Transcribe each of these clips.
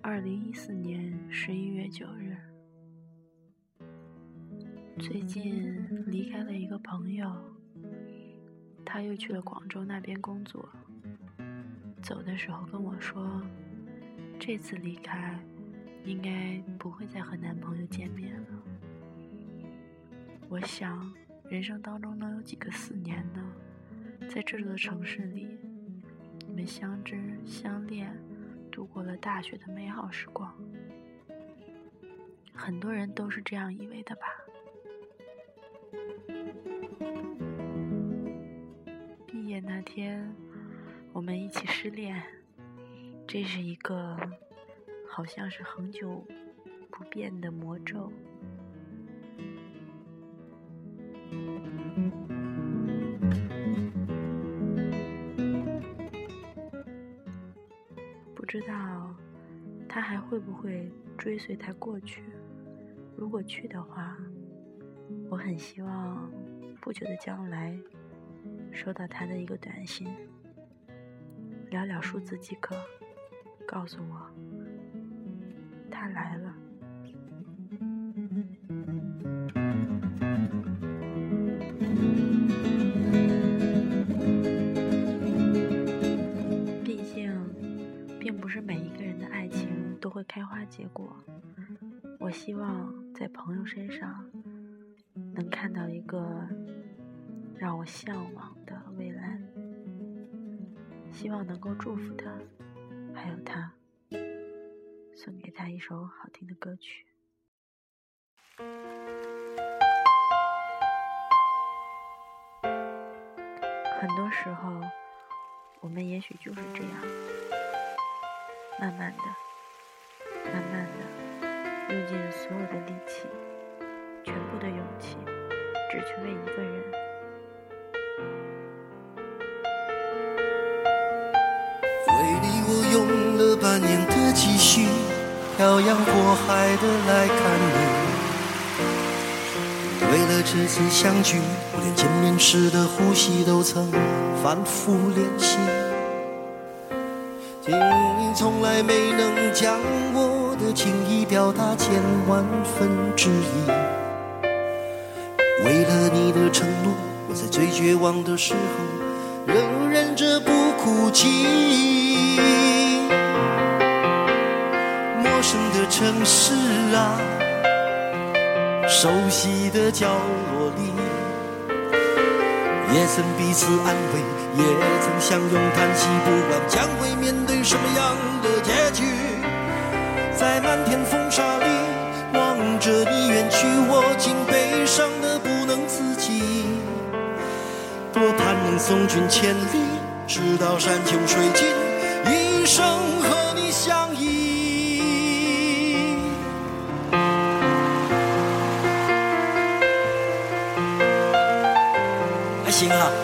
二零一四年十一月九日，最近离开了一个朋友，他又去了广州那边工作。走的时候跟我说，这次离开应该不会再和男朋友见面了。我想，人生当中能有几个四年呢？在这座城市里，你们相知相恋，度过了大学的美好时光。很多人都是这样以为的吧？毕业那天。我们一起失恋，这是一个好像是恒久不变的魔咒。不知道他还会不会追随他过去？如果去的话，我很希望不久的将来收到他的一个短信。寥寥数字即可，告诉我，他来了。开花结果。我希望在朋友身上能看到一个让我向往的未来。希望能够祝福他，还有他，送给他一首好听的歌曲。很多时候，我们也许就是这样，慢慢的、尽所有的力气、全部的勇气，只去为一个人。为你我用了半年的积蓄，漂洋过海的来看你。为了这次相聚，我连见面时的呼吸都曾反复练习。你从来没能将我的情意表达千万分之一。为了你的承诺，我在最绝望的时候，仍忍着不哭泣。陌生的城市啊，熟悉的角落里，也曾彼此安慰，也曾相拥叹息，不管将会面对什么样的结局，在漫天风沙里望着你远去，我竟悲伤的不能自己。多盼能送君千里，直到山穷水尽，一生和你相依。还行啊。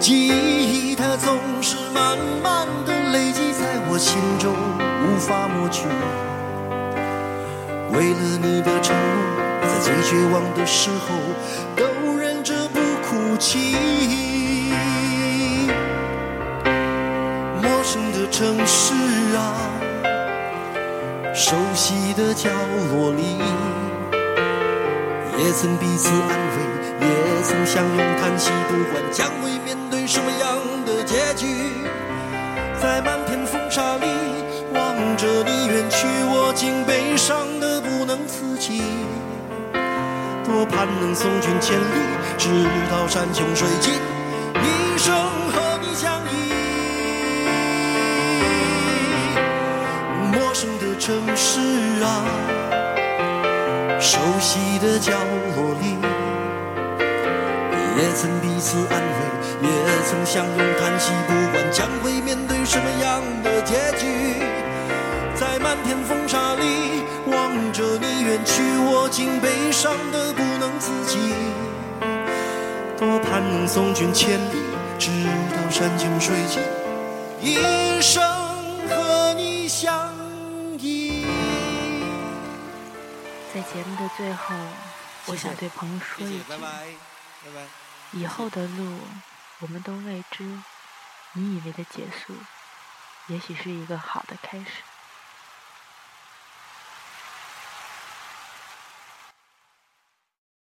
记忆它总是慢慢的累积在我心中，无法抹去。为了你的承诺，在最绝望的时候都忍着不哭泣。陌生的城市啊，熟悉的角落里，也曾彼此安慰，也曾相拥叹息，不管将会面什么样的结局，在漫天风沙里望着你远去，我竟悲伤的。不能自己，多多盼能送君千里，直到山穷水尽，一生和你相依。陌生的城市啊，熟悉的角落里，也曾彼此安慰，也曾相拥叹息，不管将会面对什么样的结局，在漫天风沙里望着你远去，我竟悲伤的不能自己。多盼能送君千里，直到山穷水尽，一生和你相依。在节目的最后，我想对朋友说一句：拜拜。以后的路我们都未知，你以为的结束，也许是一个好的开始。